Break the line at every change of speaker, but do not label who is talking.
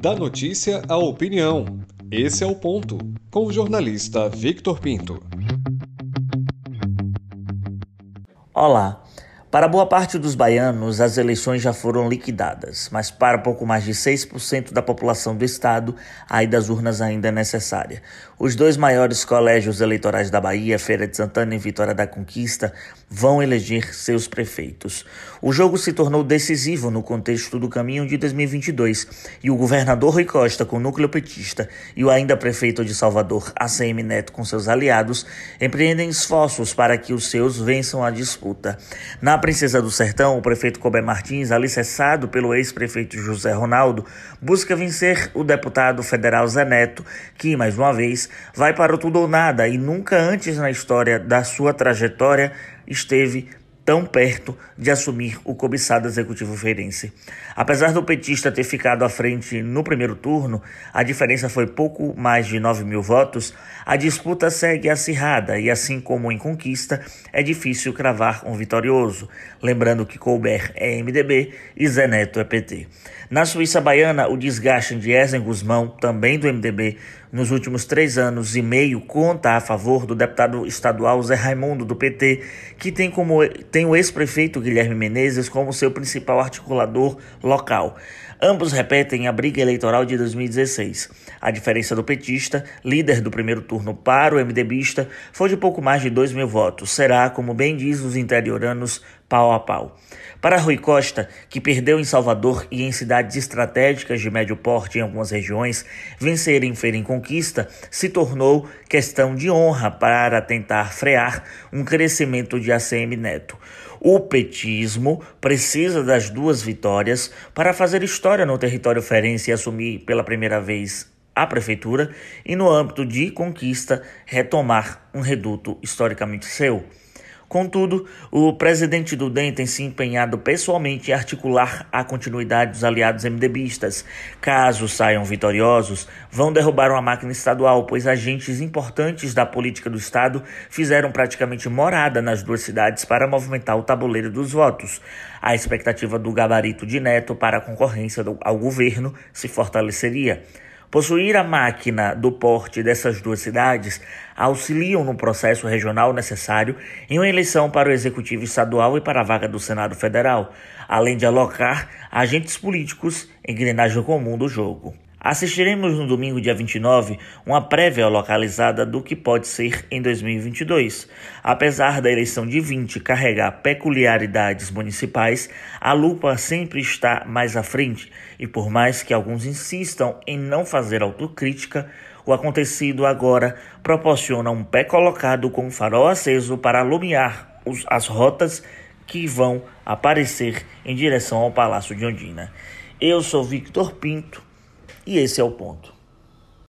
Da notícia à opinião. Esse é o ponto. Com o jornalista Victor Pinto.
Olá. Para boa parte dos baianos, as eleições já foram liquidadas, mas para pouco mais de 6% da população do estado, a ida às urnas ainda é necessária. Os dois maiores colégios eleitorais da Bahia, Feira de Santana e Vitória da Conquista, vão eleger seus prefeitos. O jogo se tornou decisivo no contexto do caminho de 2022 e o governador Rui Costa, com núcleo petista, e o ainda prefeito de Salvador, ACM Neto, com seus aliados, empreendem esforços para que os seus vençam a disputa. Na na Princesa do Sertão, o prefeito Colbert Martins, alicerçado pelo ex-prefeito José Ronaldo, busca vencer o deputado federal Zé Neto, que, mais uma vez, vai para o tudo ou nada e nunca antes na história da sua trajetória esteve tão perto de assumir o cobiçado executivo feirense. Apesar do petista ter ficado à frente no primeiro turno, a diferença foi pouco mais de 9 mil votos, a disputa segue acirrada e, assim como em conquista, é difícil cravar um vitorioso, lembrando que Colbert é MDB e Zé Neto é PT. Na Suíça Baiana, o desgaste de Ezen Guzmão, também do MDB, nos últimos três anos e meio conta a favor do deputado estadual Zé Raimundo, do PT, que tem, como, tem o ex-prefeito Guilherme Menezes como seu principal articulador local. Ambos repetem a briga eleitoral de 2016. A diferença do petista, líder do primeiro turno para o MDBista, foi de pouco mais de 2 mil votos. Será, como bem diz os interioranos, pau a pau. Para Rui Costa, que perdeu em Salvador e em cidades estratégicas de médio porte em algumas regiões, vencer em Feira em Conquista se tornou questão de honra para tentar frear um crescimento de ACM Neto. O petismo precisa das duas vitórias para fazer história no território ferense e assumir pela primeira vez a prefeitura e, no âmbito de conquista, retomar um reduto historicamente seu. Contudo, o presidente do DEM tem se empenhado pessoalmente em articular a continuidade dos aliados MDBistas. Caso saiam vitoriosos, vão derrubar uma máquina estadual, pois agentes importantes da política do Estado fizeram praticamente morada nas duas cidades para movimentar o tabuleiro dos votos. A expectativa do gabarito de Neto para a concorrência ao governo se fortaleceria. Possuir a máquina do porte dessas duas cidades auxiliam no processo regional necessário em uma eleição para o Executivo Estadual e para a vaga do Senado Federal, além de alocar agentes políticos em engrenagem comum do jogo. Assistiremos no domingo, dia 29, uma prévia localizada do que pode ser em 2022. Apesar da eleição de 20 carregar peculiaridades municipais, a lupa sempre está mais à frente e, por mais que alguns insistam em não fazer autocrítica, o acontecido agora proporciona um pé colocado com um farol aceso para alumiar os, as rotas que vão aparecer em direção ao Palácio de Ondina. Eu sou Victor Pinto e esse é o ponto.